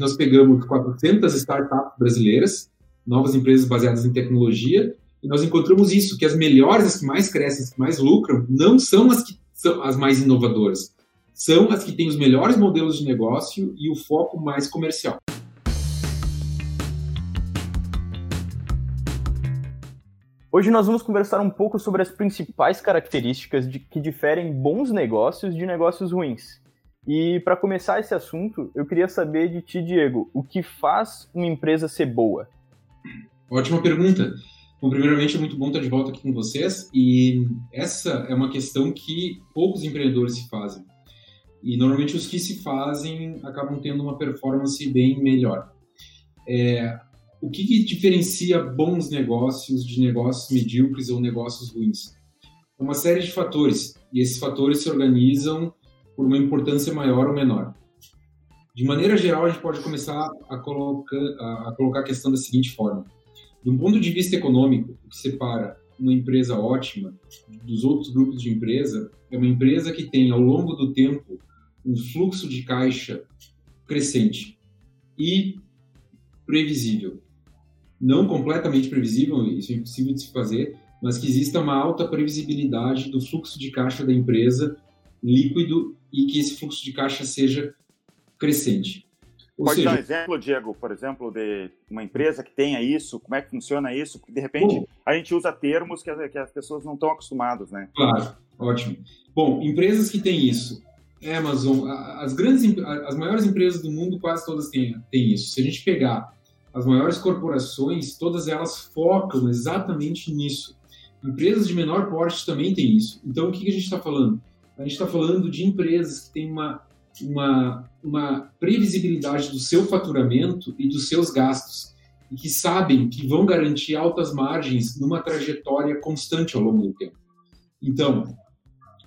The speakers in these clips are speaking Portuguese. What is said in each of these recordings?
nós pegamos 400 startups brasileiras, novas empresas baseadas em tecnologia, e nós encontramos isso, que as melhores, as que mais crescem, as que mais lucram, não são as que são as mais inovadoras, são as que têm os melhores modelos de negócio e o foco mais comercial. Hoje nós vamos conversar um pouco sobre as principais características de, que diferem bons negócios de negócios ruins. E para começar esse assunto, eu queria saber de ti, Diego, o que faz uma empresa ser boa? Ótima pergunta. Bom, primeiramente é muito bom estar de volta aqui com vocês e essa é uma questão que poucos empreendedores se fazem. E normalmente os que se fazem acabam tendo uma performance bem melhor. É, o que, que, diferencia bons negócios de negócios medíocres ou negócios ruins? Uma série de fatores, e esses fatores se organizam por uma importância maior ou menor. De maneira geral, a gente pode começar a colocar a, colocar a questão da seguinte forma: de um ponto de vista econômico, o que separa uma empresa ótima dos outros grupos de empresa é uma empresa que tem, ao longo do tempo, um fluxo de caixa crescente e previsível não completamente previsível, isso é impossível de se fazer, mas que exista uma alta previsibilidade do fluxo de caixa da empresa líquido e que esse fluxo de caixa seja crescente. Ou Pode seja, dar um exemplo, Diego, por exemplo, de uma empresa que tenha isso, como é que funciona isso? Porque, de repente, bom, a gente usa termos que as, que as pessoas não estão acostumadas, né? Claro, ótimo. Bom, empresas que têm isso, Amazon, as grandes, as maiores empresas do mundo, quase todas têm, têm isso. Se a gente pegar as maiores corporações, todas elas focam exatamente nisso. Empresas de menor porte também têm isso. Então, o que, a gente está falando? A gente está falando de empresas que têm uma, uma, uma previsibilidade do seu faturamento e dos seus gastos e que sabem que vão garantir altas margens numa trajetória constante ao longo do tempo. Então,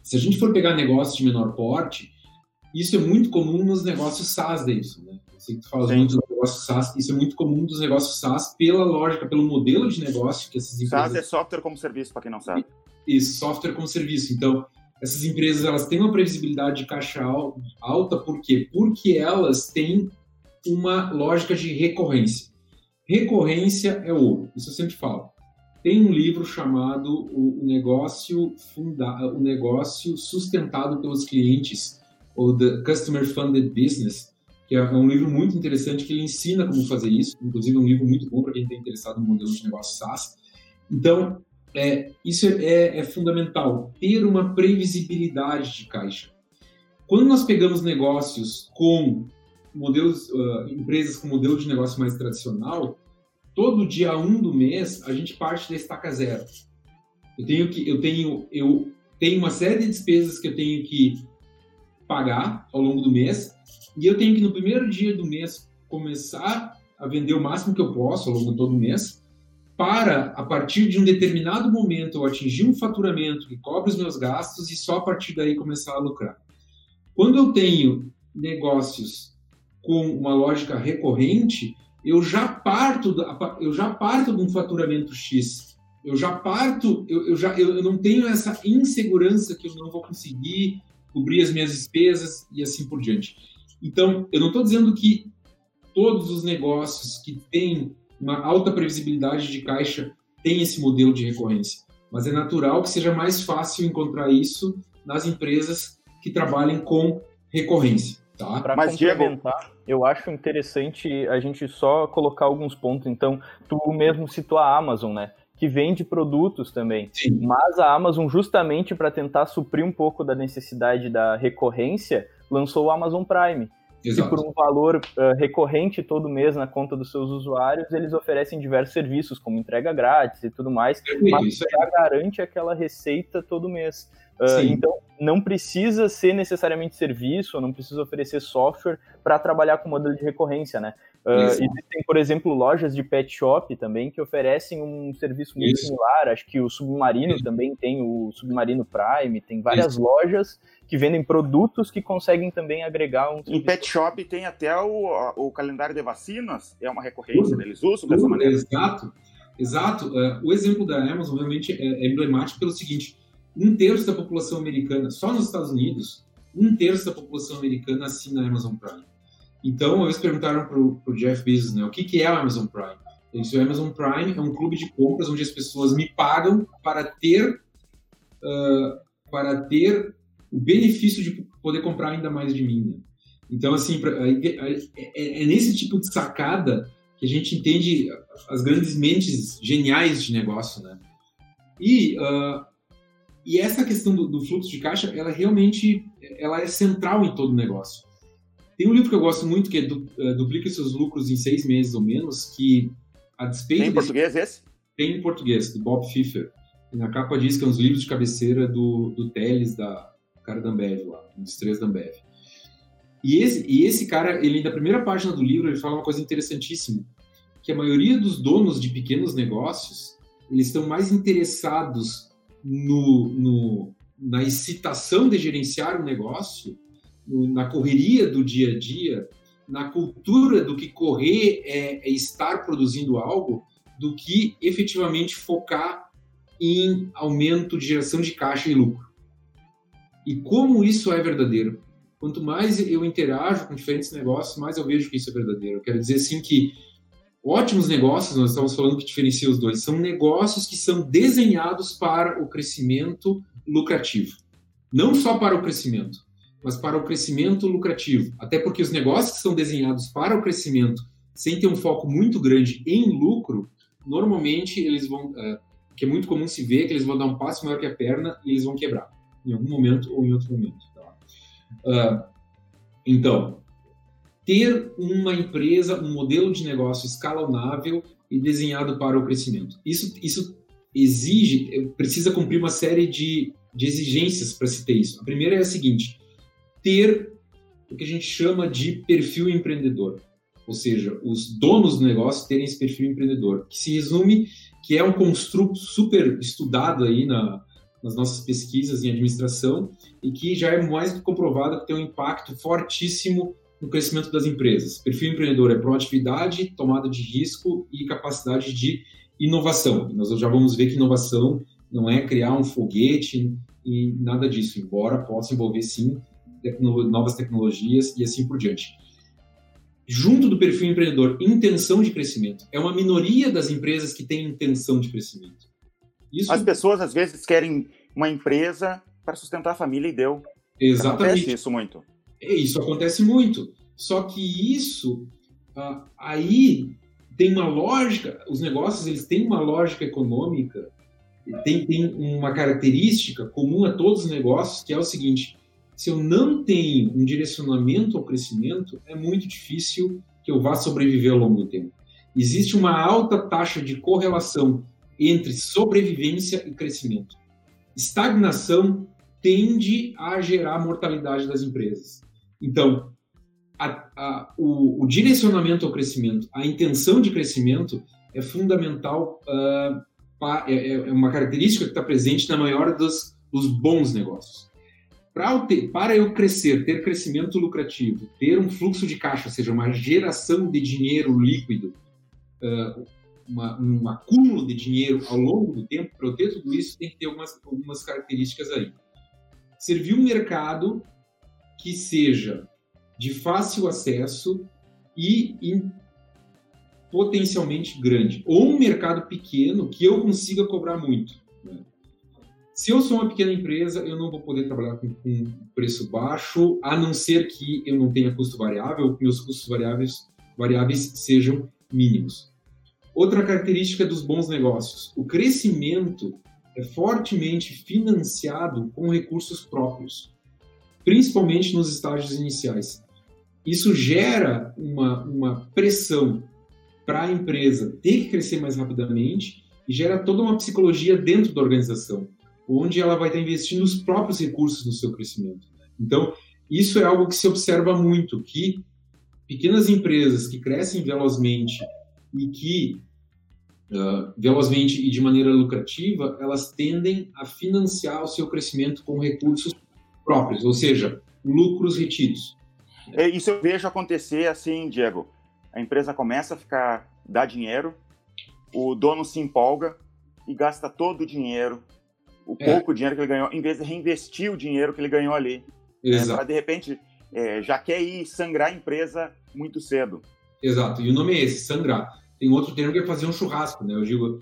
se a gente for pegar negócios de menor porte, isso é muito comum nos negócios SaaS, Davidson. Né? Eu sei que tu fala muito dos negócios SaaS, isso é muito comum dos negócios SaaS pela lógica, pelo modelo de negócio que essas empresas... SaaS é software como serviço, para quem não sabe. Isso, software como serviço. Então, essas empresas elas têm uma previsibilidade de caixa alta, por quê? Porque elas têm uma lógica de recorrência. Recorrência é ouro, isso eu sempre falo. Tem um livro chamado O Negócio, Funda o negócio Sustentado pelos Clientes, ou The Customer Funded Business, que é um livro muito interessante que ele ensina como fazer isso, inclusive é um livro muito bom para quem está interessado no modelo de negócio SaaS. Então, é, isso é, é, é, fundamental, ter uma previsibilidade de caixa. Quando nós pegamos negócios com modelos, uh, empresas com modelo de negócio mais tradicional, todo dia 1 um do mês a gente parte da estaca zero. Eu tenho que, eu tenho, eu tenho uma série de despesas que eu tenho que pagar ao longo do mês, e eu tenho que no primeiro dia do mês começar a vender o máximo que eu posso ao longo de todo o mês, para, a partir de um determinado momento, eu atingir um faturamento que cobre os meus gastos e só a partir daí começar a lucrar. Quando eu tenho negócios com uma lógica recorrente, eu já parto, eu já parto de um faturamento X. Eu já parto, eu, eu já eu não tenho essa insegurança que eu não vou conseguir cobrir as minhas despesas e assim por diante. Então, eu não estou dizendo que todos os negócios que têm uma alta previsibilidade de caixa têm esse modelo de recorrência, mas é natural que seja mais fácil encontrar isso nas empresas que trabalhem com recorrência. Tá? Para complementar, Diego... eu acho interessante a gente só colocar alguns pontos. Então, tu mesmo citou a Amazon, né? que vende produtos também. Sim. Mas a Amazon, justamente para tentar suprir um pouco da necessidade da recorrência, lançou o Amazon Prime. Exato. E por um valor uh, recorrente todo mês na conta dos seus usuários, eles oferecem diversos serviços, como entrega grátis e tudo mais, mas já garante aquela receita todo mês. Uh, então, não precisa ser necessariamente serviço, não precisa oferecer software para trabalhar com modelo de recorrência, né? Uh, existem, por exemplo, lojas de pet shop também que oferecem um serviço muito Isso. similar. Acho que o Submarino Isso. também tem o Submarino Prime, tem várias Isso. lojas que vendem produtos que conseguem também agregar um. Em pet shop tem até o, o calendário de vacinas, é uma recorrência, uh, eles usam dessa maneira. Exato, exato. Uh, o exemplo da Amazon realmente é, é emblemático pelo seguinte: um terço da população americana, só nos Estados Unidos, um terço da população americana assina a Amazon Prime. Então, eles perguntaram para o Jeff Bezos, né, o que, que é o Amazon Prime? Ele disse, o Amazon Prime é um clube de compras onde as pessoas me pagam para ter, uh, para ter o benefício de poder comprar ainda mais de mim. Né? Então, assim, pra, é, é, é, nesse tipo de sacada que a gente entende as grandes mentes geniais de negócio, né? E, uh, e essa questão do, do, fluxo de caixa, ela realmente ela é central em todo o negócio. Tem um livro que eu gosto muito, que é du, uh, Duplique seus lucros em seis meses ou menos, que a despeito... Tem em português esse? Tem em português, do Bob Pfeffer. Na capa diz que é um dos livros de cabeceira do, do Teles, da cara da Ambev lá, um dos três da Ambev. E esse, e esse cara, ele na primeira página do livro, ele fala uma coisa interessantíssima, que a maioria dos donos de pequenos negócios, eles estão mais interessados no, no na excitação de gerenciar o negócio, na correria do dia a dia, na cultura do que correr é, é estar produzindo algo, do que efetivamente focar em aumento de geração de caixa e lucro. E como isso é verdadeiro? quanto mais eu interajo com diferentes negócios, mais eu vejo que isso é verdadeiro. Eu quero dizer assim que ótimos negócios, nós estamos falando que diferencia os dois, são negócios que são desenhados para o crescimento lucrativo. Não só para o crescimento, mas para o crescimento lucrativo. Até porque os negócios que são desenhados para o crescimento, sem ter um foco muito grande em lucro, normalmente eles vão, é, que é muito comum se ver, que eles vão dar um passo maior que a perna e eles vão quebrar, em algum momento ou em outro momento. Uh, então, ter uma empresa, um modelo de negócio escalonável e desenhado para o crescimento. Isso, isso exige, precisa cumprir uma série de, de exigências para se ter isso. A primeira é a seguinte: ter o que a gente chama de perfil empreendedor, ou seja, os donos do negócio terem esse perfil empreendedor, que se resume que é um construto super estudado aí na, nas nossas pesquisas em administração e que já é mais do que comprovado que tem um impacto fortíssimo no crescimento das empresas. Perfil empreendedor é proatividade, tomada de risco e capacidade de inovação. Nós já vamos ver que inovação não é criar um foguete e nada disso, embora possa envolver sim novas tecnologias e assim por diante. Junto do perfil empreendedor, intenção de crescimento. É uma minoria das empresas que tem intenção de crescimento. Isso... As pessoas às vezes querem uma empresa para sustentar a família e deu. Exatamente. Acontece isso muito. É, isso acontece muito. Só que isso ah, aí tem uma lógica, os negócios eles têm uma lógica econômica, tem, tem uma característica comum a todos os negócios, que é o seguinte: se eu não tenho um direcionamento ao crescimento, é muito difícil que eu vá sobreviver ao longo do tempo. Existe uma alta taxa de correlação entre sobrevivência e crescimento. Estagnação tende a gerar mortalidade das empresas. Então, a, a, o, o, direcionamento ao crescimento, a intenção de crescimento é fundamental, uh, é, é, é, uma característica que está presente na maior dos, dos bons negócios. Para eu crescer, ter crescimento lucrativo, ter um fluxo de caixa, ou seja, uma geração de dinheiro líquido, uma, um acúmulo de dinheiro ao longo do tempo, para eu ter tudo isso, tem que ter algumas, algumas características aí. Servir um mercado que seja de fácil acesso e, e potencialmente grande, ou um mercado pequeno que eu consiga cobrar muito. Né? Se eu sou uma pequena empresa, eu não vou poder trabalhar com, com preço baixo, a não ser que eu não tenha custo variável, que meus custos variáveis, variáveis sejam mínimos. Outra característica dos bons negócios: o crescimento é fortemente financiado com recursos próprios, principalmente nos estágios iniciais. Isso gera uma, uma pressão para a empresa ter que crescer mais rapidamente e gera toda uma psicologia dentro da organização, onde ela vai estar investindo os próprios recursos no seu crescimento. Então, isso é algo que se observa muito, que pequenas empresas que crescem velozmente e que uh, velozmente e de maneira lucrativa, elas tendem a financiar o seu crescimento com recursos próprios, ou seja, lucros retidos. É, isso eu vejo acontecer assim, Diego. A empresa começa a ficar dá dinheiro, o dono se empolga e gasta todo o dinheiro, o é. pouco dinheiro que ele ganhou, em vez de reinvestir o dinheiro que ele ganhou ali. Né? Exato. Né, para de repente é, já quer ir sangrar a empresa muito cedo. Exato, e o nome é esse, sangrar. Tem outro termo que é fazer um churrasco, né? Eu digo,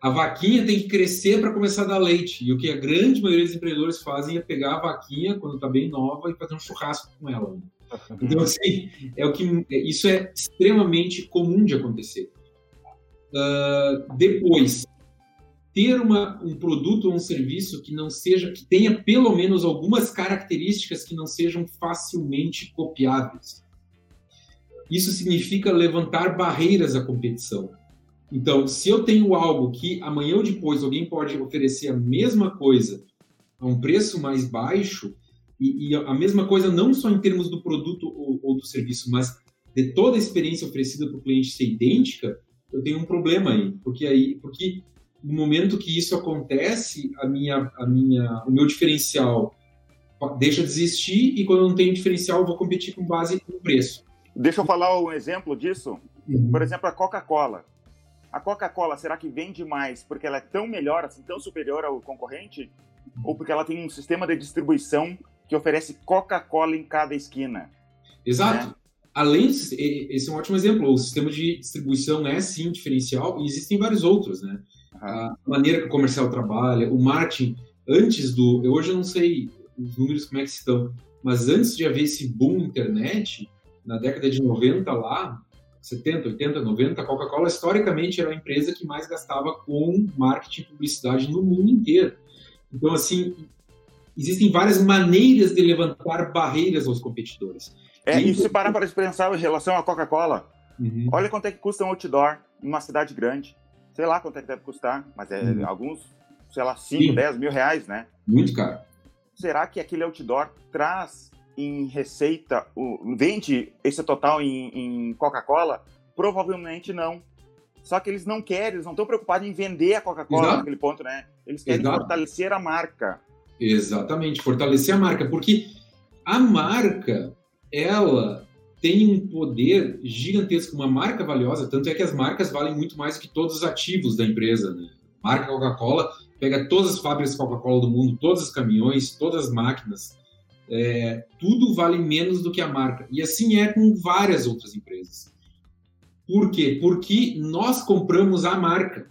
a vaquinha tem que crescer para começar a dar leite. E o que a grande maioria dos empreendedores fazem é pegar a vaquinha quando está bem nova e fazer um churrasco com ela. Né? Então, assim, é o que, é, isso é extremamente comum de acontecer. Uh, depois, ter uma, um produto ou um serviço que não seja, que tenha pelo menos algumas características que não sejam facilmente copiáveis. Isso significa levantar barreiras à competição. Então, se eu tenho algo que amanhã ou depois alguém pode oferecer a mesma coisa a um preço mais baixo, e, e a mesma coisa não só em termos do produto ou, ou do serviço, mas de toda a experiência oferecida para o cliente ser idêntica, eu tenho um problema aí, porque aí, porque no momento que isso acontece, a minha, a minha, o meu diferencial deixa de existir e quando eu não tenho diferencial, eu vou competir com base no preço. Deixa eu falar um exemplo disso. Uhum. Por exemplo, a Coca-Cola. A Coca-Cola, será que vende mais porque ela é tão melhor, assim, tão superior ao concorrente? Ou porque ela tem um sistema de distribuição que oferece Coca-Cola em cada esquina? Exato. Né? Além, esse é um ótimo exemplo. O sistema de distribuição é sim diferencial e existem vários outros, né? A maneira que o comercial trabalha, o marketing, antes do. Eu hoje eu não sei os números como é que estão, mas antes de haver esse boom internet, na década de 90 lá, 70, 80, 90, a Coca-Cola historicamente era a empresa que mais gastava com marketing e publicidade no mundo inteiro. Então, assim, existem várias maneiras de levantar barreiras aos competidores. É, e se parar para pensar em relação à Coca-Cola, uhum. olha quanto é que custa um outdoor numa cidade grande. Sei lá quanto é que deve custar, mas é uhum. alguns, sei lá, 5, 10 mil reais, né? Muito caro. Será que aquele outdoor traz em receita, o, vende esse total em, em Coca-Cola? Provavelmente não. Só que eles não querem, eles não estão preocupados em vender a Coca-Cola naquele ponto, né? Eles querem Exato. fortalecer a marca. Exatamente, fortalecer a marca, porque a marca, ela tem um poder gigantesco, uma marca valiosa, tanto é que as marcas valem muito mais que todos os ativos da empresa, né? Marca Coca-Cola pega todas as fábricas Coca-Cola do mundo, todos os caminhões, todas as máquinas, é, tudo vale menos do que a marca. E assim é com várias outras empresas. Por quê? Porque nós compramos a marca.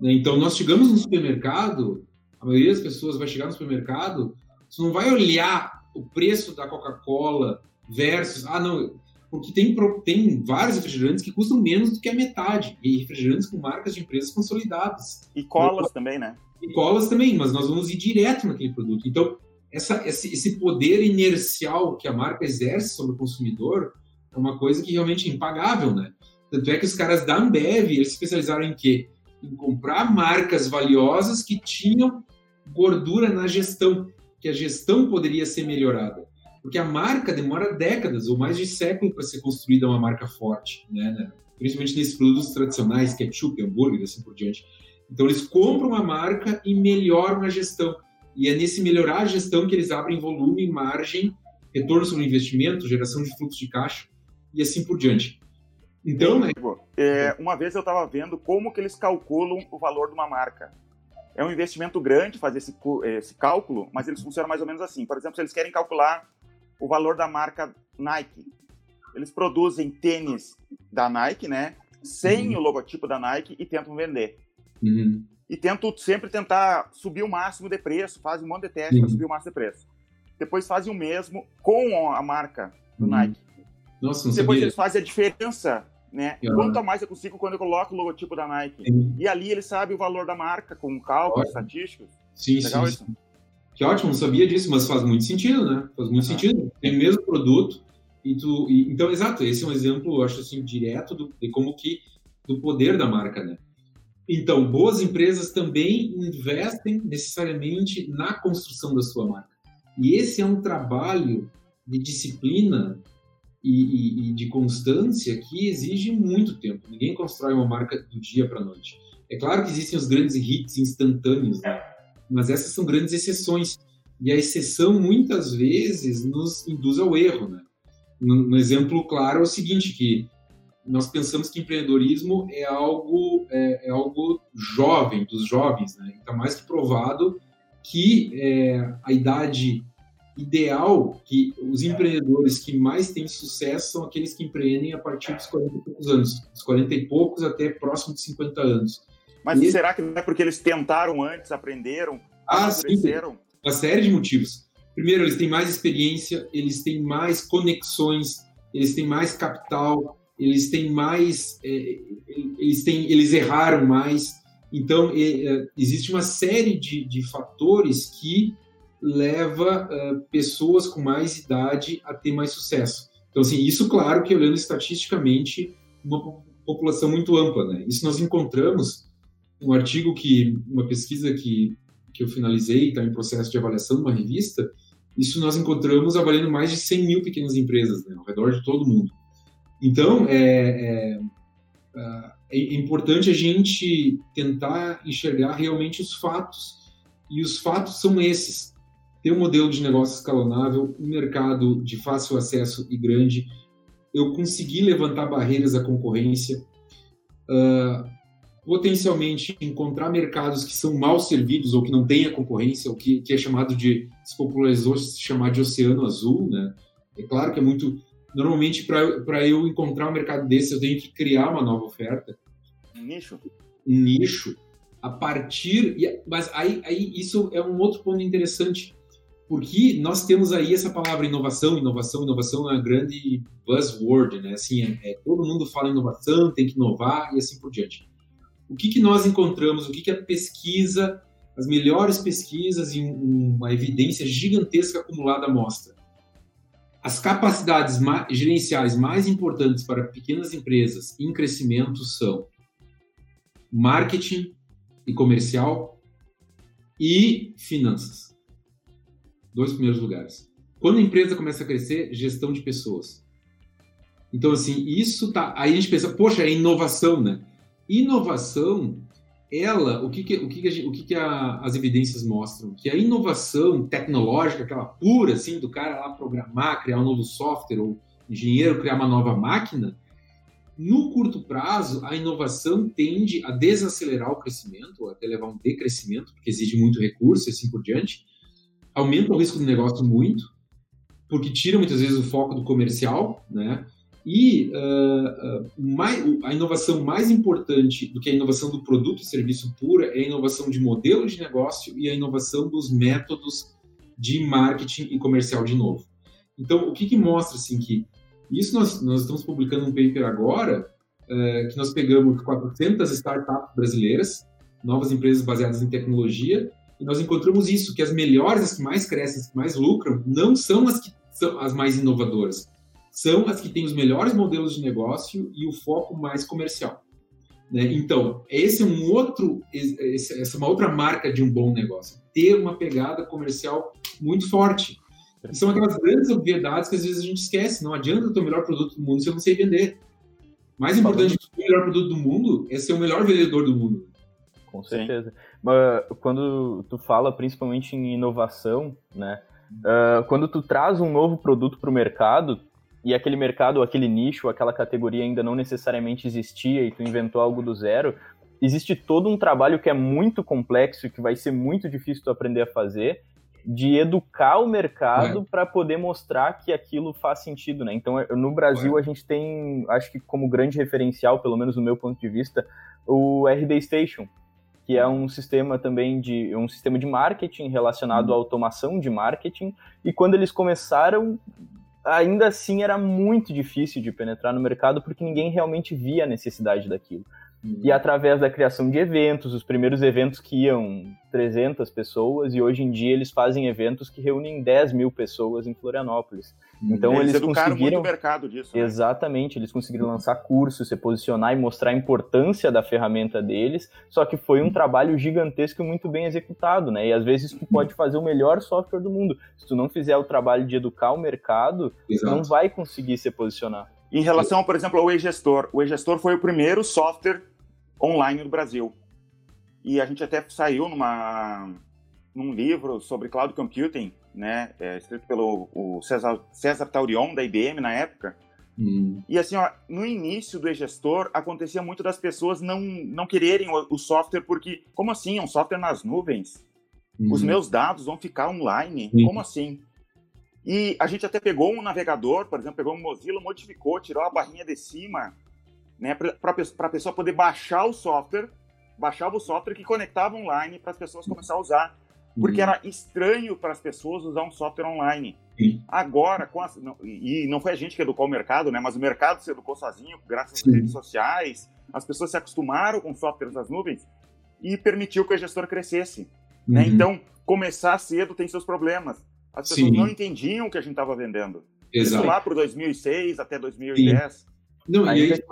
Né? Então, nós chegamos no supermercado, a maioria das pessoas vai chegar no supermercado, você não vai olhar o preço da Coca-Cola versus. Ah, não. Porque tem, tem vários refrigerantes que custam menos do que a metade. E refrigerantes com marcas de empresas consolidadas. E colas também, né? E colas também, mas nós vamos ir direto naquele produto. Então, essa, esse, esse poder inercial que a marca exerce sobre o consumidor é uma coisa que realmente é impagável, né? Tanto é que os caras da Ambev, eles se especializaram em quê? Em comprar marcas valiosas que tinham gordura na gestão, que a gestão poderia ser melhorada. Porque a marca demora décadas ou mais de século para ser construída uma marca forte, né? né? Principalmente nesses produtos tradicionais, ketchup, hambúrguer, assim por diante. Então eles compram a marca e melhoram a gestão. E é nesse melhorar a gestão que eles abrem volume, margem, retorno sobre investimento, geração de fluxo de caixa e assim por diante. Então, né? É, uma vez eu estava vendo como que eles calculam o valor de uma marca. É um investimento grande fazer esse, esse cálculo, mas eles funcionam mais ou menos assim. Por exemplo, se eles querem calcular o valor da marca Nike, eles produzem tênis da Nike, né? Sem uhum. o logotipo da Nike e tentam vender. Uhum e tento sempre tentar subir o máximo de preço, fazem um monte de teste para subir o máximo de preço. Depois fazem o mesmo com a marca do uhum. Nike. Nossa, não Depois sabia. eles fazem a diferença, né? Uhum. Quanto a mais eu consigo quando eu coloco o logotipo da Nike. Sim. E ali ele sabe o valor da marca com cálculos estatísticos. Sim, Legal sim, sim. Que ótimo, não sabia disso, mas faz muito sentido, né? Faz muito sentido. Tem o mesmo produto e tu, e, então, exato, esse é um exemplo, eu acho assim, direto do, de como que do poder da marca, né? Então, boas empresas também investem necessariamente na construção da sua marca. E esse é um trabalho de disciplina e, e, e de constância que exige muito tempo. Ninguém constrói uma marca do dia para a noite. É claro que existem os grandes hits instantâneos, né? Mas essas são grandes exceções. E a exceção, muitas vezes, nos induz ao erro. Né? Um exemplo claro é o seguinte, que nós pensamos que empreendedorismo é algo, é, é algo jovem, dos jovens, né? Está mais que provado que é, a idade ideal que os empreendedores que mais têm sucesso são aqueles que empreendem a partir dos 40 e poucos anos, dos 40 e poucos até próximo de 50 anos. Mas e... será que não é porque eles tentaram antes, aprenderam, ah, sim, uma série de motivos. Primeiro, eles têm mais experiência, eles têm mais conexões, eles têm mais capital, eles têm mais, é, eles têm, eles erraram mais. Então, é, existe uma série de, de fatores que leva uh, pessoas com mais idade a ter mais sucesso. Então, assim, isso, claro, que olhando estatisticamente, uma população muito ampla, né? Isso nós encontramos um artigo que, uma pesquisa que, que eu finalizei, está em processo de avaliação de uma revista, isso nós encontramos avaliando mais de 100 mil pequenas empresas, né, ao redor de todo mundo. Então, é, é, é importante a gente tentar enxergar realmente os fatos, e os fatos são esses ter um modelo de negócio escalonável, um mercado de fácil acesso e grande, eu consegui levantar barreiras à concorrência, uh, potencialmente encontrar mercados que são mal servidos ou que não têm a concorrência, o que, que, é chamado de, se popularizou se chamar de oceano azul, né? É claro que é muito... Normalmente, para eu encontrar um mercado desse, eu tenho que criar uma nova oferta. Um nicho. Um nicho. A partir... Mas aí, aí isso é um outro ponto interessante porque nós temos aí essa palavra inovação, inovação, inovação é uma grande buzzword, né? Assim, é, é, todo mundo fala inovação, tem que inovar e assim por diante. O que, que nós encontramos, o que, que a pesquisa, as melhores pesquisas e um, uma evidência gigantesca acumulada mostra? As capacidades gerenciais mais importantes para pequenas empresas em crescimento são marketing e comercial e finanças dois primeiros lugares. Quando a empresa começa a crescer, gestão de pessoas. Então, assim, isso tá. Aí a gente pensa, poxa, é inovação, né? Inovação, ela, o que, que o que, que, o que, que a, as evidências mostram? Que a inovação tecnológica, aquela pura, assim, do cara lá programar, criar um novo software, ou engenheiro criar uma nova máquina, no curto prazo, a inovação tende a desacelerar o crescimento, ou até levar um decrescimento, porque exige muito recurso e assim por diante aumenta o risco do negócio muito, porque tira muitas vezes o foco do comercial, né? E uh, uh, mais, a inovação mais importante do que a inovação do produto e serviço pura é a inovação de modelo de negócio e a inovação dos métodos de marketing e comercial de novo. Então, o que, que mostra assim que isso nós, nós estamos publicando um paper agora uh, que nós pegamos 400 startups brasileiras, novas empresas baseadas em tecnologia, e nós encontramos isso, que as melhores, as que mais crescem, as que mais lucram, não são as que são as mais inovadoras. São as que têm os melhores modelos de negócio e o foco mais comercial. Né? Então, esse é um outro, essa é uma outra marca de um bom negócio. Ter uma pegada comercial muito forte. E são aquelas grandes obviedades que às vezes a gente esquece. Não adianta eu ter o melhor produto do mundo se eu não sei vender. Mais importante do que o melhor produto do mundo é ser o melhor vendedor do mundo. Com certeza. Sim. Mas quando tu fala principalmente em inovação, né? Uh, quando tu traz um novo produto para o mercado e aquele mercado, aquele nicho, aquela categoria ainda não necessariamente existia e tu inventou algo do zero, existe todo um trabalho que é muito complexo e que vai ser muito difícil tu aprender a fazer de educar o mercado para poder mostrar que aquilo faz sentido, né? Então, no Brasil, a gente tem, acho que como grande referencial, pelo menos no meu ponto de vista, o RD Station, que é um sistema também de um sistema de marketing relacionado à uhum. automação de marketing. E quando eles começaram, ainda assim era muito difícil de penetrar no mercado porque ninguém realmente via a necessidade daquilo. Uhum. E através da criação de eventos, os primeiros eventos que iam 300 pessoas, e hoje em dia eles fazem eventos que reúnem 10 mil pessoas em Florianópolis. Uhum. Então eles, eles conseguiram muito mercado disso. Né? Exatamente, eles conseguiram lançar cursos, se posicionar e mostrar a importância da ferramenta deles. Só que foi um trabalho gigantesco e muito bem executado, né? E às vezes tu pode fazer o melhor software do mundo. Se tu não fizer o trabalho de educar o mercado, Exato. não vai conseguir se posicionar. Em relação, por exemplo, ao e-gestor, o e-gestor foi o primeiro software online no Brasil. E a gente até saiu numa, num livro sobre cloud computing, né, é, escrito pelo o César, César Taurion, da IBM, na época. Hum. E assim, ó, no início do e-gestor, acontecia muito das pessoas não, não quererem o, o, software, porque, como assim? É um software nas nuvens? Hum. Os meus dados vão ficar online? Hum. Como assim? E a gente até pegou um navegador, por exemplo, pegou um Mozilla, modificou, tirou a barrinha de cima, né, para a pessoa poder baixar o software, baixava o software que conectava online para as pessoas começar a usar, porque uhum. era estranho para as pessoas usar um software online. Sim. Agora, com a, não, e não foi a gente que educou o mercado, né, mas o mercado se educou sozinho, graças Sim. às redes sociais, as pessoas se acostumaram com softwares das nuvens e permitiu que a gestora crescesse. Né? Uhum. Né? Então, começar cedo tem seus problemas. As pessoas Sim. não entendiam o que a gente estava vendendo. Exato. Isso lá para 2006 até 2010. Sim. Não, ainda, aí...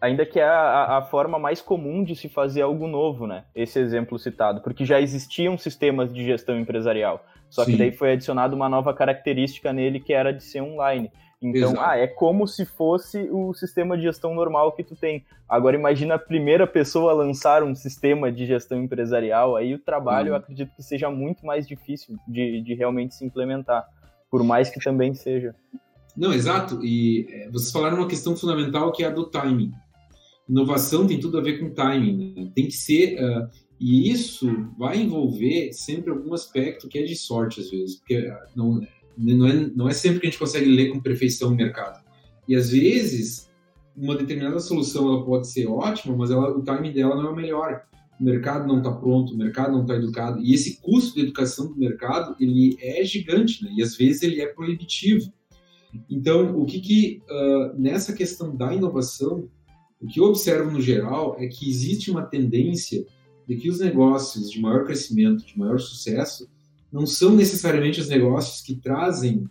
ainda que é a, a, forma mais comum de se fazer algo novo, né? Esse exemplo citado, porque já existiam sistemas de gestão empresarial. Só Sim. que daí foi adicionada uma nova característica nele que era de ser online. Então, Exato. ah, é como se fosse o sistema de gestão normal que tu tem. Agora imagina a primeira pessoa a lançar um sistema de gestão empresarial, aí o trabalho uhum. eu acredito que seja muito mais difícil de, de realmente se implementar, por mais que também seja. Não, exato. E é, vocês falaram uma questão fundamental que é a do timing. Inovação tem tudo a ver com timing. Né? Tem que ser. Uh, e isso vai envolver sempre algum aspecto que é de sorte, às vezes. Porque uh, não, não é, não é sempre que a gente consegue ler com perfeição o mercado. E às vezes, uma determinada solução ela pode ser ótima, mas ela, o timing dela não é o melhor. O mercado não está pronto, o mercado não está educado. E esse custo de educação do mercado, ele é gigante, né? E às vezes ele é proibitivo. Então, o que, que uh, nessa questão da inovação, o que eu observo no geral é que existe uma tendência de que os negócios de maior crescimento, de maior sucesso, não são necessariamente os negócios que trazem,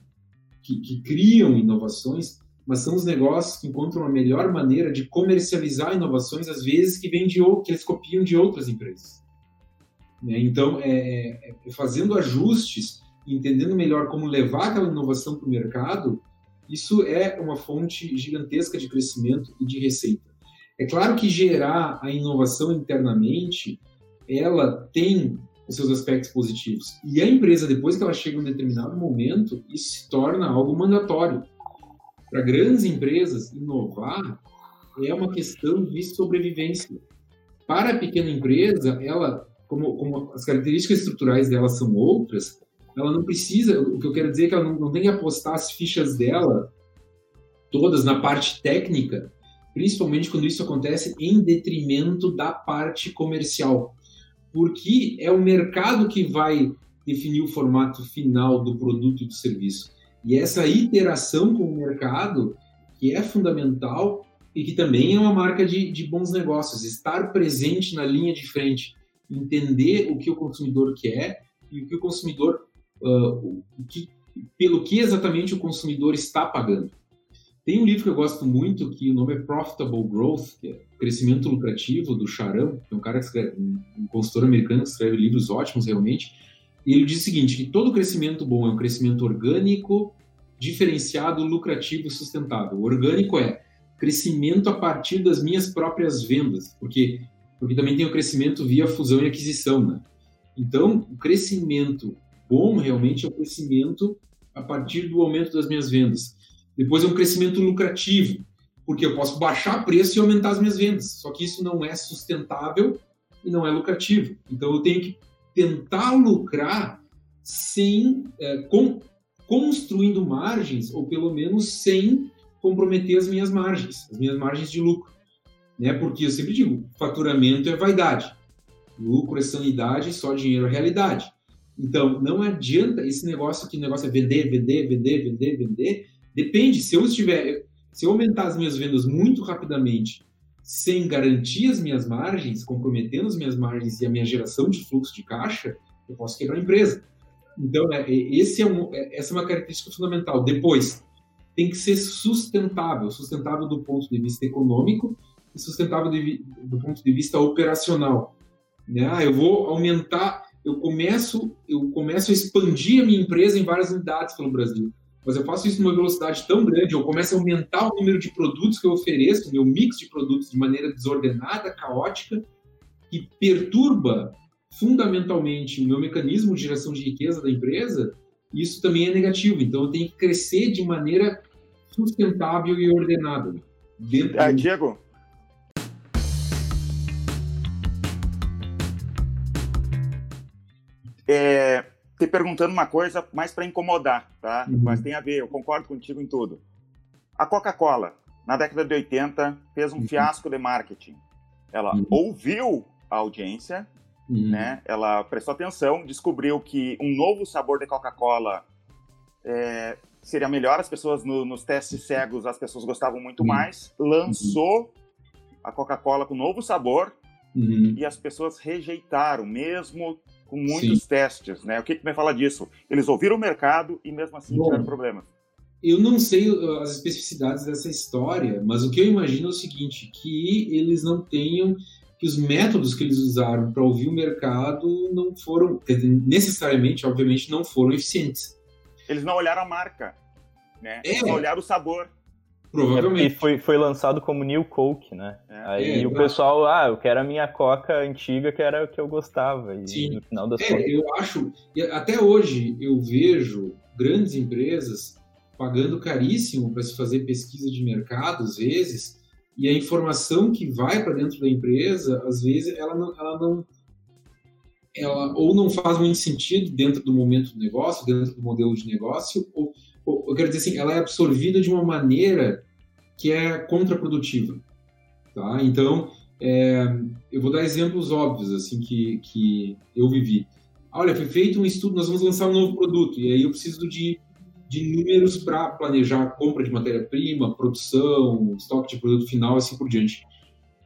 que, que criam inovações, mas são os negócios que encontram a melhor maneira de comercializar inovações, às vezes que vêm de que eles copiam de outras empresas. Né? Então, é, é, é, fazendo ajustes, entendendo melhor como levar aquela inovação para o mercado, isso é uma fonte gigantesca de crescimento e de receita. É claro que gerar a inovação internamente, ela tem os seus aspectos positivos. E a empresa, depois que ela chega em um determinado momento, isso se torna algo mandatório. Para grandes empresas, inovar é uma questão de sobrevivência. Para a pequena empresa, ela, como, como as características estruturais dela são outras, ela não precisa, o que eu quero dizer é que ela não, não tem que apostar as fichas dela todas na parte técnica, principalmente quando isso acontece em detrimento da parte comercial porque é o mercado que vai definir o formato final do produto e do serviço. E essa iteração com o mercado, que é fundamental e que também é uma marca de, de bons negócios, estar presente na linha de frente, entender o que o consumidor quer e o que o consumidor, uh, o que, pelo que exatamente o consumidor está pagando. Tem um livro que eu gosto muito, que o nome é Profitable Growth, que é Crescimento Lucrativo, do Charan, que é um cara que escreve, um consultor americano que escreve livros ótimos realmente. E ele diz o seguinte, que todo crescimento bom é um crescimento orgânico, diferenciado, lucrativo e sustentável. O orgânico é crescimento a partir das minhas próprias vendas, porque, porque também tem o crescimento via fusão e aquisição, né? Então, o crescimento bom realmente é o crescimento a partir do aumento das minhas vendas. Depois é um crescimento lucrativo, porque eu posso baixar preço e aumentar as minhas vendas. Só que isso não é sustentável e não é lucrativo. Então eu tenho que tentar lucrar sem é, com, construindo margens ou pelo menos sem comprometer as minhas margens, as minhas margens de lucro, né? Porque eu sempre digo, faturamento é vaidade, lucro é sanidade, só dinheiro é realidade. Então não adianta esse negócio que negócio é vender, vender, vender, vender, vender Depende, se eu estiver, se eu aumentar as minhas vendas muito rapidamente, sem garantir as minhas margens, comprometendo as minhas margens e a minha geração de fluxo de caixa, eu posso quebrar a empresa. Então, é, esse é um, é, essa é uma característica fundamental. Depois, tem que ser sustentável, sustentável do ponto de vista econômico e sustentável de, do ponto de vista operacional. Né? Ah, eu vou aumentar, eu começo, eu começo a expandir a minha empresa em várias unidades pelo Brasil mas eu faço isso numa velocidade tão grande, eu começo a aumentar o número de produtos que eu ofereço, meu mix de produtos de maneira desordenada, caótica, que perturba fundamentalmente o meu mecanismo de geração de riqueza da empresa, isso também é negativo. Então eu tenho que crescer de maneira sustentável e ordenada. Dentro ah, Diego, é, te perguntando uma coisa mais para incomodar, tá? Uhum. Mas tem a ver, eu concordo contigo em tudo. A Coca-Cola, na década de 80, fez um uhum. fiasco de marketing. Ela uhum. ouviu a audiência, uhum. né? Ela prestou atenção, descobriu que um novo sabor de Coca-Cola é, seria melhor. As pessoas no, nos testes cegos, as pessoas gostavam muito uhum. mais. Lançou a Coca-Cola com novo sabor uhum. e as pessoas rejeitaram, mesmo com muitos Sim. testes, né? O que que me fala disso? Eles ouviram o mercado e mesmo assim Bom, tiveram problemas. Eu não sei uh, as especificidades dessa história, mas o que eu imagino é o seguinte, que eles não tenham que os métodos que eles usaram para ouvir o mercado não foram necessariamente, obviamente, não foram eficientes. Eles não olharam a marca, né? É. Eles não olharam o sabor. Provavelmente. É foi, foi lançado como New Coke, né? É. Aí é, o pessoal, ah, eu quero a minha Coca antiga, que era o que eu gostava. E Sim. no final das é, contas... eu acho, até hoje eu vejo grandes empresas pagando caríssimo para se fazer pesquisa de mercado, às vezes, e a informação que vai para dentro da empresa, às vezes, ela não, ela não ela ou não faz muito sentido dentro do momento do negócio, dentro do modelo de negócio, ou, ou eu quero dizer assim, ela é absorvida de uma maneira que é contraprodutiva, tá? Então, é, eu vou dar exemplos óbvios assim que, que eu vivi. Olha, foi feito um estudo, nós vamos lançar um novo produto e aí eu preciso de, de números para planejar a compra de matéria-prima, produção, estoque de produto final, assim por diante.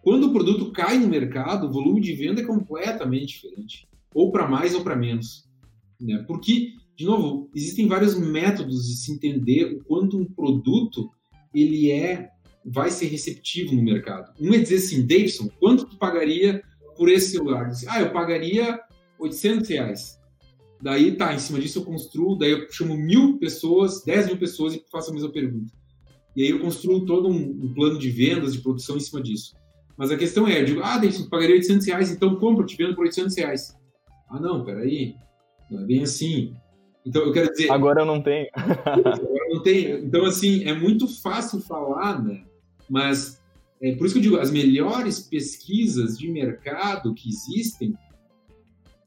Quando o produto cai no mercado, o volume de venda é completamente diferente ou para mais ou para menos. Né? Porque, de novo, existem vários métodos de se entender o quanto um produto ele é vai ser receptivo no mercado. Um é dizer assim, Davidson, quanto tu pagaria por esse celular? Ah, eu pagaria 800 reais. Daí, tá, em cima disso eu construo, daí eu chamo mil pessoas, 10 mil pessoas e faço a mesma pergunta. E aí eu construo todo um, um plano de vendas, de produção em cima disso. Mas a questão é, eu digo, ah, Davidson, pagaria 800 reais, então compra, eu te vendo por 800 reais. Ah, não, peraí, não é bem assim. Então, eu quero dizer. Agora eu não tenho. agora não tenho. Então, assim, é muito fácil falar, né? Mas é por isso que eu digo: as melhores pesquisas de mercado que existem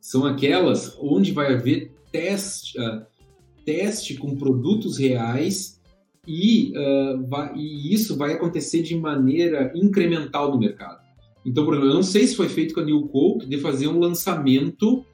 são aquelas onde vai haver teste, uh, teste com produtos reais e, uh, vai, e isso vai acontecer de maneira incremental no mercado. Então, por exemplo, eu não sei se foi feito com a New Coke de fazer um lançamento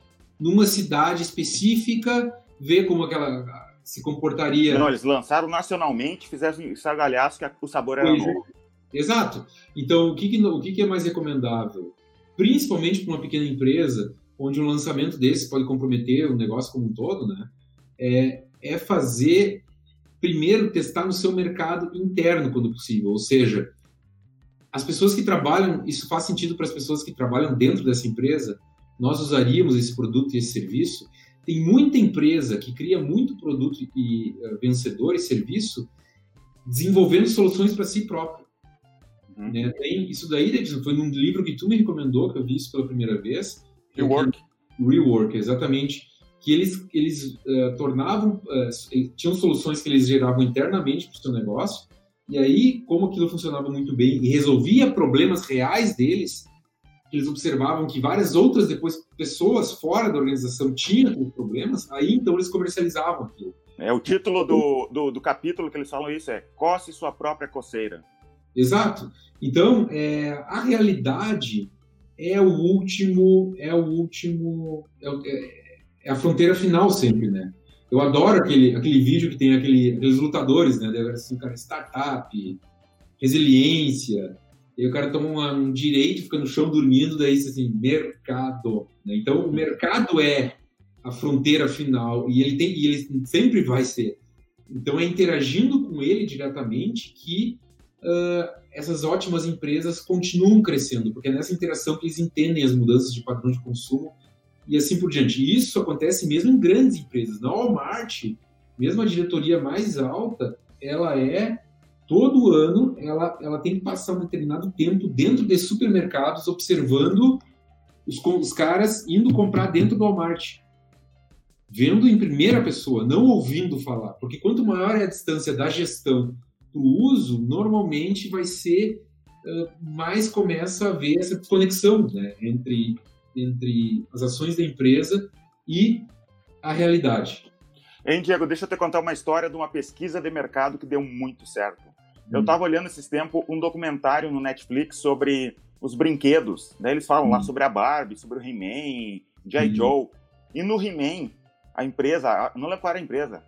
numa cidade específica, ver como aquela se comportaria. Não, eles lançaram nacionalmente, fizeram estardalhaço que o sabor era pois é. novo. É. Exato. Então, o que, que o que, que é mais recomendável? Principalmente para uma pequena empresa, onde um lançamento desse pode comprometer o negócio como um todo, né? É, é fazer, primeiro, testar no seu mercado interno, quando possível. Ou seja, as pessoas que trabalham, isso faz sentido para as pessoas que trabalham dentro dessa empresa, nós usaríamos esse produto e esse serviço. Tem muita empresa que cria muito produto e uh, vencedor e serviço desenvolvendo soluções para si próprio. Uhum. Né? Tem isso daí, foi num livro que tu me recomendou, que eu vi isso pela primeira vez. Rework. Rework, exatamente. Que eles, eles uh, tornavam, uh, tinham soluções que eles geravam internamente para o seu negócio, e aí, como aquilo funcionava muito bem e resolvia problemas reais deles, eles observavam que várias outras depois pessoas fora da organização tinham problemas, aí então eles comercializavam aquilo. É o título do, do, do capítulo que eles falam isso é coce sua própria coceira. Exato. Então é, a realidade é o último é o último é, é a fronteira final sempre, né? Eu adoro aquele, aquele vídeo que tem aquele, aqueles lutadores, né? Assim, cara, startup, resiliência, e o cara toma um direito, fica no chão dormindo, daí assim, mercado. Né? Então, o mercado é a fronteira final e ele, tem, e ele sempre vai ser. Então, é interagindo com ele diretamente que uh, essas ótimas empresas continuam crescendo, porque é nessa interação que eles entendem as mudanças de padrão de consumo e assim por diante. Isso acontece mesmo em grandes empresas. Na Walmart, mesmo a diretoria mais alta, ela é todo ano ela, ela tem que passar um determinado tempo dentro de supermercados observando os, os caras indo comprar dentro do Walmart. Vendo em primeira pessoa, não ouvindo falar. Porque quanto maior é a distância da gestão para o uso, normalmente vai ser uh, mais começa a haver essa desconexão né, entre, entre as ações da empresa e a realidade. Hein, Diego, deixa eu te contar uma história de uma pesquisa de mercado que deu muito certo. Eu estava hum. olhando esses tempos um documentário no Netflix sobre os brinquedos. Daí eles falam hum. lá sobre a Barbie, sobre o He-Man, G.I. Hum. Joe. E no He-Man, a empresa, não lembro qual era a empresa.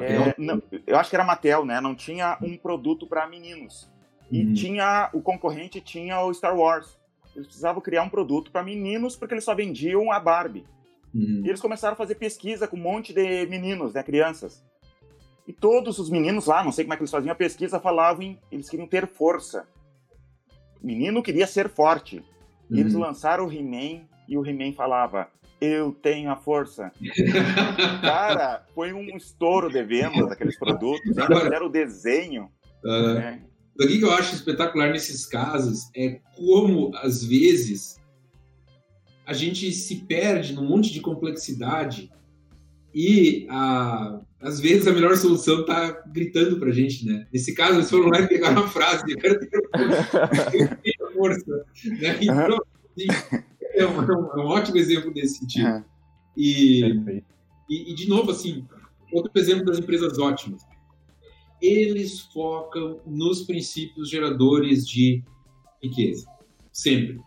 É, não, eu acho que era Mattel, né? Não tinha um produto para meninos. E hum. tinha o concorrente tinha o Star Wars. Eles precisavam criar um produto para meninos porque eles só vendiam a Barbie. Hum. E eles começaram a fazer pesquisa com um monte de meninos, né, crianças. E todos os meninos lá, não sei como é que eles faziam a pesquisa, falavam em, eles queriam ter força. O menino queria ser forte. E eles uhum. lançaram o He-Man e o He-Man falava: Eu tenho a força. Cara, foi um estouro de vendas daqueles produtos. Ainda fizeram o desenho. Uh, né? O que eu acho espetacular nesses casos é como, às vezes, a gente se perde num monte de complexidade e a, às vezes a melhor solução está gritando para a gente, né? Nesse caso, eles foram lá e pegaram a frase, eu quero ter força. Né? Então, assim, é, um, é, um, ótimo exemplo desse sentido. E, e, e, de novo, assim, outro exemplo das empresas ótimas. Eles focam nos princípios geradores de riqueza, sempre.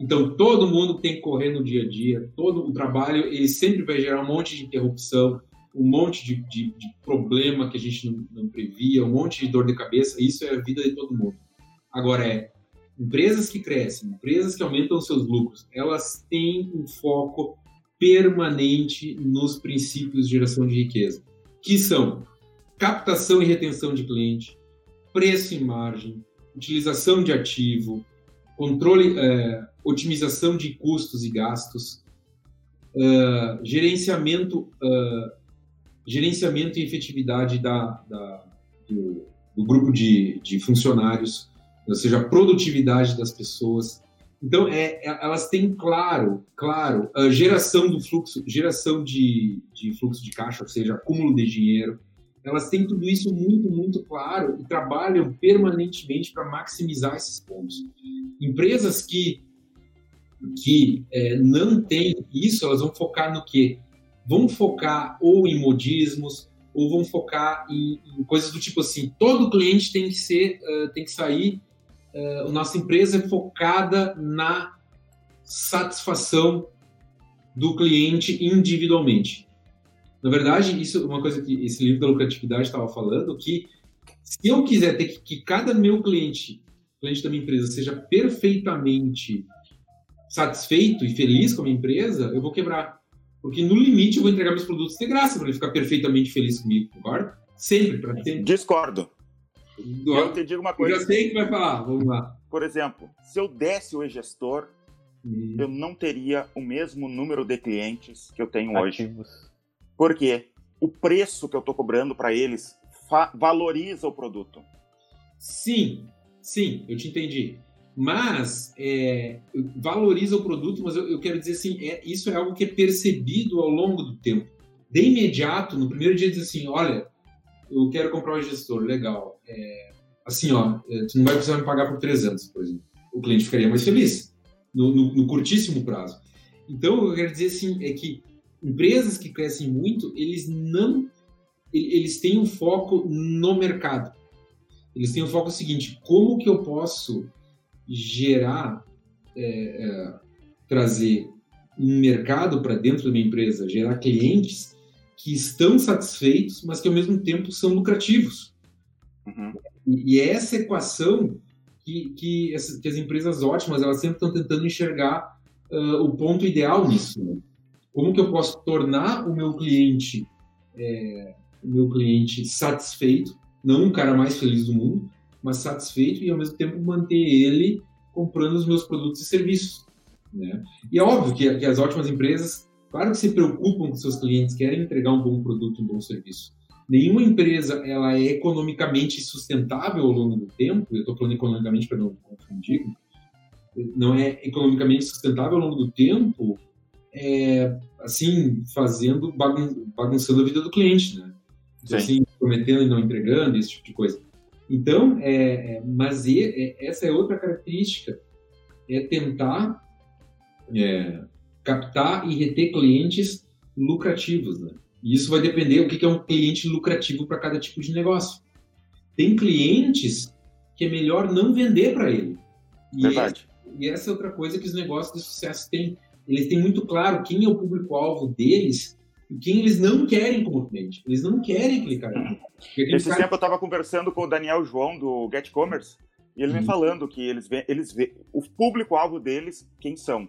Então, todo mundo tem que correr no dia a dia, todo o trabalho, ele sempre vai gerar um monte de interrupção, um monte de, de, de problema que a gente não, não, previa, um monte de dor de cabeça, isso é a vida de todo mundo. Agora, é empresas que crescem, empresas que aumentam seus lucros, elas têm um foco permanente nos princípios de geração de riqueza, que são captação e retenção de cliente, preço e margem, utilização de ativo, controle, é, otimização de custos e gastos, uh, gerenciamento, uh, gerenciamento e efetividade da, da do, do, grupo de, de, funcionários, ou seja, a produtividade das pessoas. Então, é, é elas têm claro, claro, geração do fluxo, geração de, de fluxo de caixa, ou seja, acúmulo de dinheiro, elas têm tudo isso muito, muito claro e trabalham permanentemente para maximizar esses pontos. Empresas que, que é, não têm isso, elas vão focar no quê? Vão focar ou em modismos, ou vão focar em, em coisas do tipo assim, todo cliente tem que ser, uh, tem que sair, uh, nossa empresa é focada na satisfação do cliente individualmente. Na verdade, isso é uma coisa que esse livro da lucratividade estava falando, que se eu quiser ter que, que cada meu cliente, cliente da minha empresa, seja perfeitamente satisfeito e feliz com a minha empresa, eu vou quebrar. Porque no limite eu vou entregar meus produtos de graça para ele ficar perfeitamente feliz comigo, concorda? Sempre, para sempre. Discordo. Eu te digo uma coisa. Eu já sei que vai falar, vamos lá. Por exemplo, se eu desse o e-gestor, hum. eu não teria o mesmo número de clientes que eu tenho Ativos. hoje. Porque o preço que eu estou cobrando para eles valoriza o produto. Sim, sim, eu te entendi. Mas é, valoriza o produto, mas eu, eu quero dizer assim, é, isso é algo que é percebido ao longo do tempo. De imediato, no primeiro dia, diz assim, olha, eu quero comprar um gestor, legal. É, assim, ó, é, tu não vai precisar me pagar por três anos, por exemplo. O cliente ficaria mais feliz, no, no, no curtíssimo prazo. Então, eu quero dizer assim, é que empresas que crescem muito, eles não eles têm um foco no mercado. Eles têm o um foco seguinte: como que eu posso gerar, é, é, trazer um mercado para dentro da minha empresa, gerar clientes que estão satisfeitos, mas que ao mesmo tempo são lucrativos. Uhum. E, e, é essa equação que, que, essa, que, as empresas ótimas elas sempre estão tentando enxergar uh, o ponto ideal nisso. Né? Como que eu posso tornar o meu cliente, é, o meu cliente satisfeito, não um cara mais feliz do mundo, mas satisfeito e ao mesmo tempo manter ele comprando os meus produtos e serviços. Né? E é óbvio que, que as ótimas empresas, claro que se preocupam com seus clientes, querem entregar um bom produto, um bom serviço. Nenhuma empresa ela é economicamente sustentável ao longo do tempo. Eu estou falando economicamente para não confundir. Não é economicamente sustentável ao longo do tempo é, assim, fazendo, bagun bagunçando a vida do cliente, né? Sim. Assim, prometendo e não entregando, esse tipo de coisa. Então, é, é mas e, é, essa é outra característica, é tentar é, captar e reter clientes lucrativos, né? E isso vai depender o que é um cliente lucrativo para cada tipo de negócio. Tem clientes que é melhor não vender para ele. E Verdade. Essa, e essa é outra coisa que os negócios de sucesso têm. Eles têm muito claro quem é o público-alvo deles e quem eles não querem como cliente. Eles não querem clicar. Esse cara... tempo eu estava conversando com o Daniel João do Get Commerce e ele hum. me uhum. falando que eles vê, eles vê, o público-alvo deles, quem são?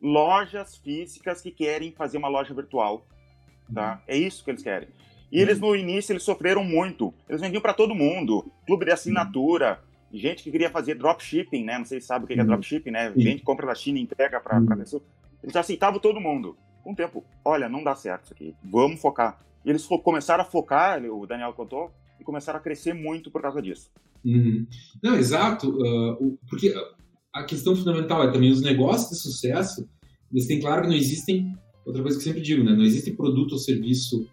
Lojas físicas que querem fazer uma loja virtual. Tá? Hum. É isso que eles querem. E hum. eles no início eles sofreram muito. Eles vendiam para todo mundo, clube de assinatura, gente que queria fazer dropshipping, né? Não sei se sabe o que é dropshipping, né? Vende, compra da China e entrega para pessoa. Eles aceitavam todo mundo. Com o tempo, olha, não dá certo isso aqui. Vamos focar. E eles começaram a focar, o Daniel contou, e começaram a crescer muito por causa disso. Uhum. Não, exato. Uh, porque a questão fundamental é também os negócios de sucesso, eles têm claro que não existem, outra coisa que eu sempre digo, né? Não existe produto ou serviço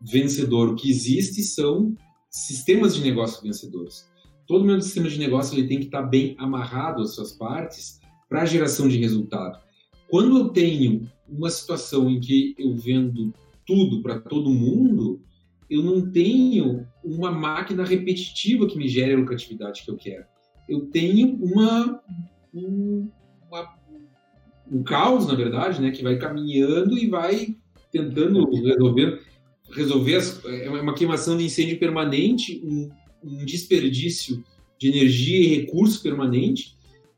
vencedor. O que existe são sistemas de negócio vencedores. Todo meu sistema de negócio ele tem que estar bem amarrado às suas partes para a geração de resultado. Quando eu tenho uma situação em que eu vendo tudo para todo mundo, eu não tenho uma máquina repetitiva que me gere a lucratividade que eu quero. Eu tenho uma, um, uma, um caos, na verdade, né, que vai caminhando e vai tentando resolver, resolver as, é uma queimação de incêndio permanente, um, um desperdício de energia e recurso permanente.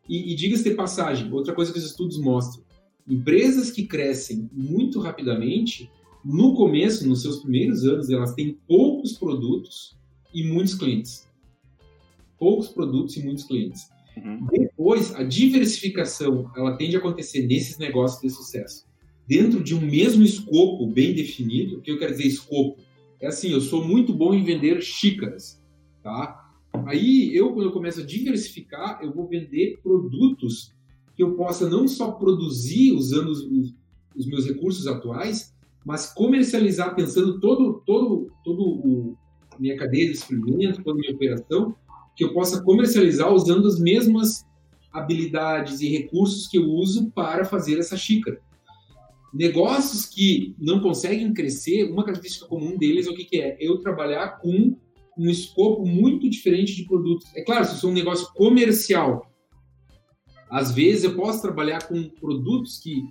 E, e diga-se de passagem, outra coisa que os estudos mostram, empresas que crescem muito rapidamente, no começo, nos seus primeiros anos, elas têm poucos produtos e muitos clientes. Poucos produtos e muitos clientes. Uhum. Depois, a diversificação, ela tende a acontecer nesses negócios de sucesso. Dentro de um mesmo escopo bem definido, o que eu quero dizer escopo? É assim, eu sou muito bom em vender xícaras, tá? Aí, eu, quando eu começo a diversificar, eu vou vender produtos que eu possa não só produzir usando os, os meus recursos atuais, mas comercializar pensando todo todo todo o minha cadeia de suprimento, toda a minha operação, que eu possa comercializar usando as mesmas habilidades e recursos que eu uso para fazer essa xícara. Negócios que não conseguem crescer, uma característica comum deles é o que, que é? Eu trabalhar com um escopo muito diferente de produtos. É claro, se eu sou um negócio comercial, às vezes eu posso trabalhar com produtos que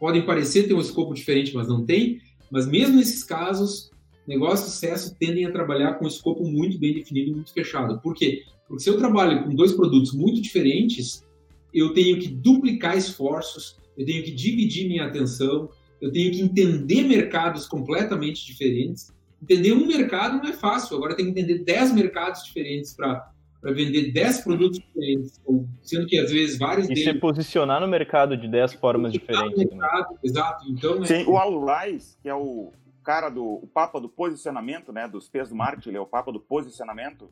podem parecer ter um escopo diferente, mas não tem. Mas mesmo nesses casos, negócios de sucesso tendem a trabalhar com um escopo muito bem definido, muito fechado. Por quê? Porque se eu trabalho com dois produtos muito diferentes, eu tenho que duplicar esforços, eu tenho que dividir minha atenção, eu tenho que entender mercados completamente diferentes. Entender um mercado não é fácil, agora tem que entender 10 mercados diferentes para para vender 10 produtos diferentes, sendo que às vezes vários e deles... E se posicionar no mercado de 10 formas diferentes. Mercado, exato. Então, Sim, é... o Alulais, que é o cara do o papa do posicionamento, né, dos P's do marketing, ele é o papa do posicionamento.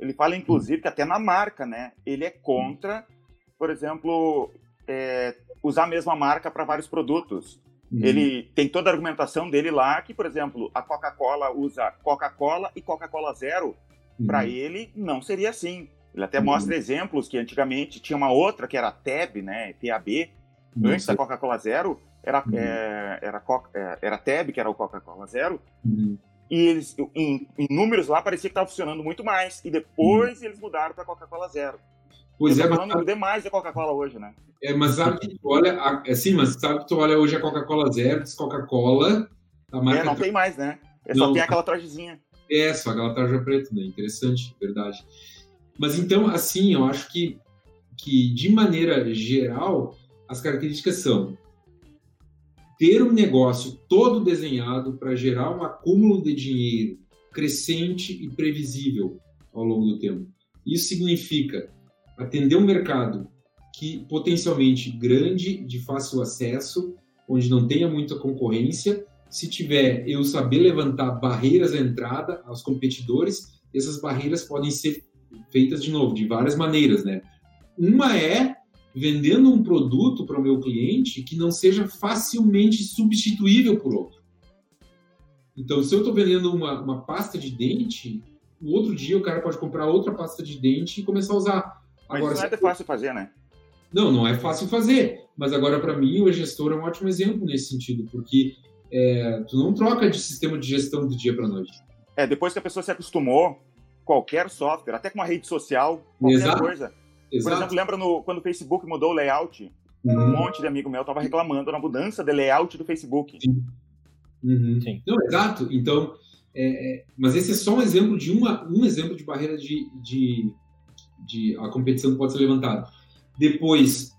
Ele fala inclusive que até na marca, né, ele é contra, por exemplo, é, usar a mesma marca para vários produtos. Uhum. Ele tem toda a argumentação dele lá que, por exemplo, a Coca-Cola usa Coca-Cola e Coca-Cola Zero para uhum. ele, não seria assim. Ele até uhum. mostra exemplos que antigamente tinha uma outra que era a TEB, né? TAB, uhum. antes da Coca-Cola Zero, era, uhum. é, era, é, era TEB, que era o Coca-Cola Zero. Uhum. E eles, em, em, números lá, parecia que estava funcionando muito mais. E depois eles mudaram para Coca-Cola Zero. Pois é, falando mas... demais da Coca-Cola hoje, né? É, mas sabe que tu olha, assim, mas sabe que tu olha hoje a Coca-Cola Zero, diz Coca-Cola, a marca... É, não tem mais, né? É só tem aquela trajezinha. É, só tarja preta, né? Interessante, verdade. Mas então, assim, eu acho que, que de maneira geral, as características são ter um negócio todo desenhado para gerar um acúmulo de dinheiro crescente e previsível ao longo do tempo. Isso significa atender um mercado que potencialmente grande, de fácil acesso, onde não tenha muita concorrência se tiver eu saber levantar barreiras à entrada aos competidores, essas barreiras podem ser feitas de novo de várias maneiras, né? Uma é vendendo um produto para o meu cliente que não seja facilmente substituível por outro. Então, se eu estou vendendo uma, uma pasta de dente, no outro dia o cara pode comprar outra pasta de dente e começar a usar. Mas agora, não é fácil fazer, né? Não, não é fácil fazer. Mas agora, para mim, o gestor é um ótimo exemplo nesse sentido, porque é, tu não troca de sistema de gestão do dia para noite. É, depois que a pessoa se acostumou, qualquer software, até com uma rede social, qualquer Exato. coisa. Exato. Por exemplo, lembra no, quando o Facebook mudou o layout? Uhum. Um monte de amigo meu estava reclamando da mudança de layout do Facebook. Sim. Uhum. Sim. Não, exato. Então, é, é, mas esse é só um exemplo de uma, um exemplo de barreira de, de, de a competição que pode ser levantada. Depois,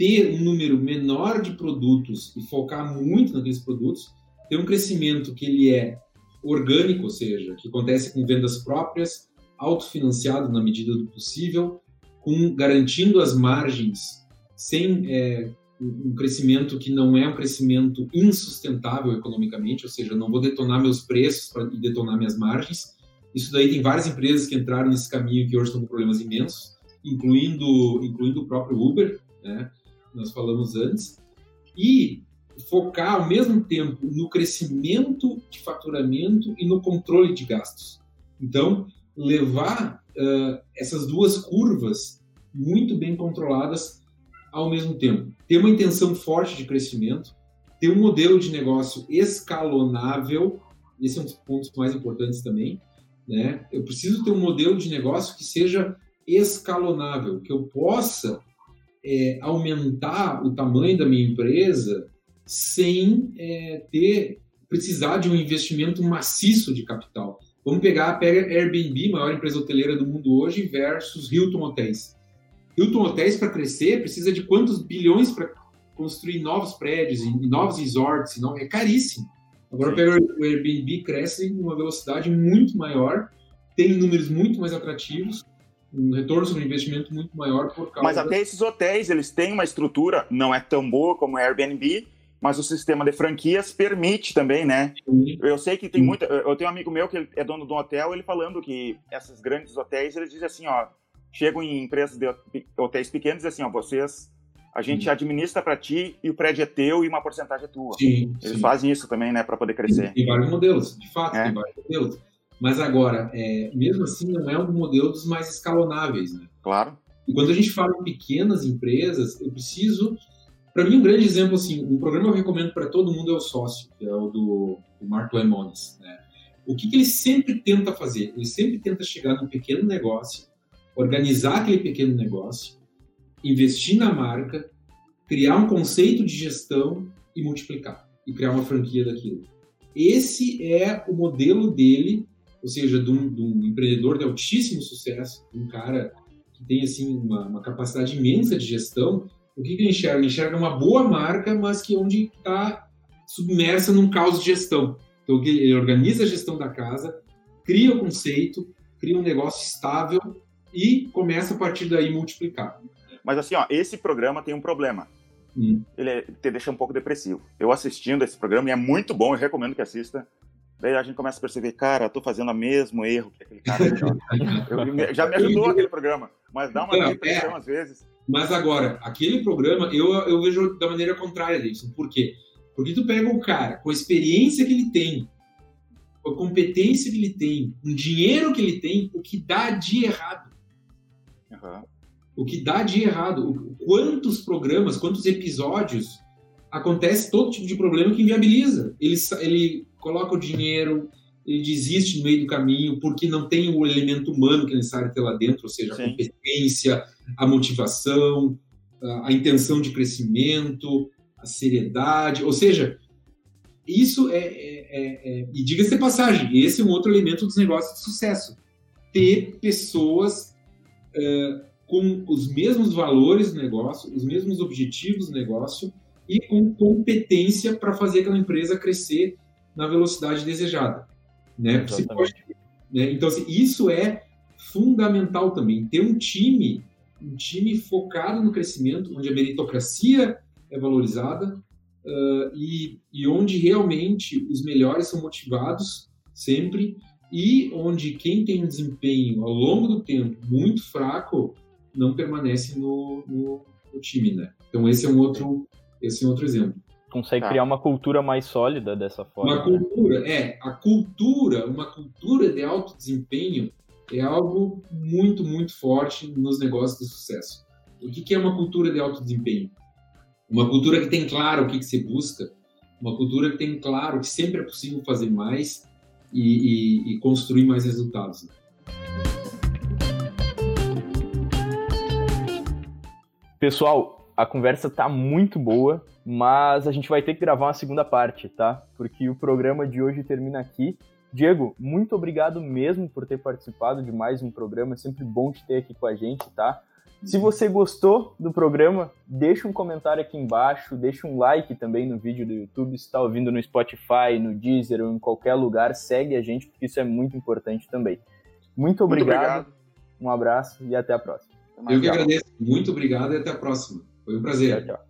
ter um número menor de produtos e focar muito naqueles produtos, ter um crescimento que ele é orgânico, ou seja, que acontece com vendas próprias, autofinanciado na medida do possível, com garantindo as margens sem é, um crescimento que não é um crescimento insustentável economicamente, ou seja, não vou detonar meus preços para detonar minhas margens. Isso daí tem várias empresas que entraram nesse caminho que hoje estão com problemas imensos, incluindo, incluindo o próprio Uber, né? Nós falamos antes, e focar ao mesmo tempo no crescimento de faturamento e no controle de gastos. Então, levar uh, essas duas curvas muito bem controladas ao mesmo tempo. Ter uma intenção forte de crescimento, ter um modelo de negócio escalonável, esse é um dos pontos mais importantes também. Né? Eu preciso ter um modelo de negócio que seja escalonável, que eu possa é, aumentar o tamanho da minha empresa sem é, ter precisar de um investimento maciço de capital. Vamos pegar, pega Airbnb, maior empresa hoteleira do mundo hoje, versus Hilton Hotels. Hilton Hotels, para crescer, precisa de quantos bilhões para construir novos prédios e novos resorts? Não, é caríssimo. Agora, pega o Airbnb, cresce em uma velocidade muito maior, tem números muito mais atrativos, um retorno sobre investimento muito maior por causa. Mas até esses hotéis, eles têm uma estrutura, não é tão boa como o Airbnb, mas o sistema de franquias permite também, né? Eu sei que tem muita. Eu tenho um amigo meu que é dono de um hotel, ele falando que esses grandes hotéis, eles dizem assim, ó, chegam em empresas de hotéis pequenos e assim, ó, vocês a gente sim. administra para ti e o prédio é teu e uma porcentagem é tua. Sim, Eles sim. fazem isso também, né, para poder crescer. Tem vários modelos, de fato, é. tem vários modelos. Mas agora, é, mesmo assim, não é um modelo dos mais escalonáveis, né? Claro. E quando a gente fala em pequenas empresas, eu preciso. Para mim, um grande exemplo, assim, um programa que eu recomendo para todo mundo é o Sócio, que é o do, do Mark Lemonis, né? O que, que ele sempre tenta fazer? Ele sempre tenta chegar num pequeno negócio, organizar aquele pequeno negócio, investir na marca, criar um conceito de gestão e multiplicar, e criar uma franquia daquilo. Esse é o modelo dele ou seja, de um, de um empreendedor de altíssimo sucesso, um cara que tem assim uma, uma capacidade imensa de gestão, o que, que ele enxerga? Ele enxerga uma boa marca, mas que onde está submersa num caos de gestão. Então ele organiza a gestão da casa, cria o conceito, cria um negócio estável e começa a partir daí multiplicar. Mas assim, ó, esse programa tem um problema. Hum. Ele é, te deixa um pouco depressivo. Eu assistindo esse programa e é muito bom, eu recomendo que assista. Daí a gente começa a perceber, cara, eu tô fazendo o mesmo erro que aquele cara. eu, já me ajudou aquele programa, mas dá uma Não, depressão é, às vezes. Mas agora, aquele programa, eu, eu vejo da maneira contrária disso. Por quê? Porque tu pega o cara com a experiência que ele tem, com a competência que ele tem, com o dinheiro que ele tem, o que dá de errado. Uhum. O que dá de errado. Quantos programas, quantos episódios acontece todo tipo de problema que inviabiliza. Ele, ele coloca o dinheiro, ele desiste no meio do caminho porque não tem o elemento humano que é necessário ter lá dentro, ou seja, Sim. a competência, a motivação, a, intenção de crescimento, a seriedade, ou seja, isso é, é, é, é e diga-se passagem, esse é um outro elemento dos negócios de sucesso, ter pessoas uh, com os mesmos valores do negócio, os mesmos objetivos do negócio e com competência para fazer aquela empresa crescer na velocidade desejada. Né? Pode, né? Então, assim, isso é fundamental também. Ter um time, um time focado no crescimento, onde a meritocracia é valorizada uh, e, e onde realmente os melhores são motivados sempre e onde quem tem um desempenho ao longo do tempo muito fraco não permanece no, no, no time, né? Então esse é um outro esse é um outro exemplo. Consegue tá. criar uma cultura mais sólida dessa forma. Uma né? cultura, é. A cultura, uma cultura de alto desempenho é algo muito, muito forte nos negócios de sucesso. O que é uma cultura de alto desempenho? Uma cultura que tem claro o que, que você busca, uma cultura que tem claro que sempre é possível fazer mais e, e, e construir mais resultados. Né? Pessoal, a conversa tá muito boa, mas a gente vai ter que gravar uma segunda parte, tá? Porque o programa de hoje termina aqui. Diego, muito obrigado mesmo por ter participado de mais um programa. É sempre bom te ter aqui com a gente, tá? Se você gostou do programa, deixa um comentário aqui embaixo, deixa um like também no vídeo do YouTube. Se está ouvindo no Spotify, no Deezer ou em qualquer lugar, segue a gente, porque isso é muito importante também. Muito obrigado, muito obrigado. um abraço e até a próxima. Eu que agradeço. Muito obrigado e até a próxima. Foi um prazer. Tchau, tchau.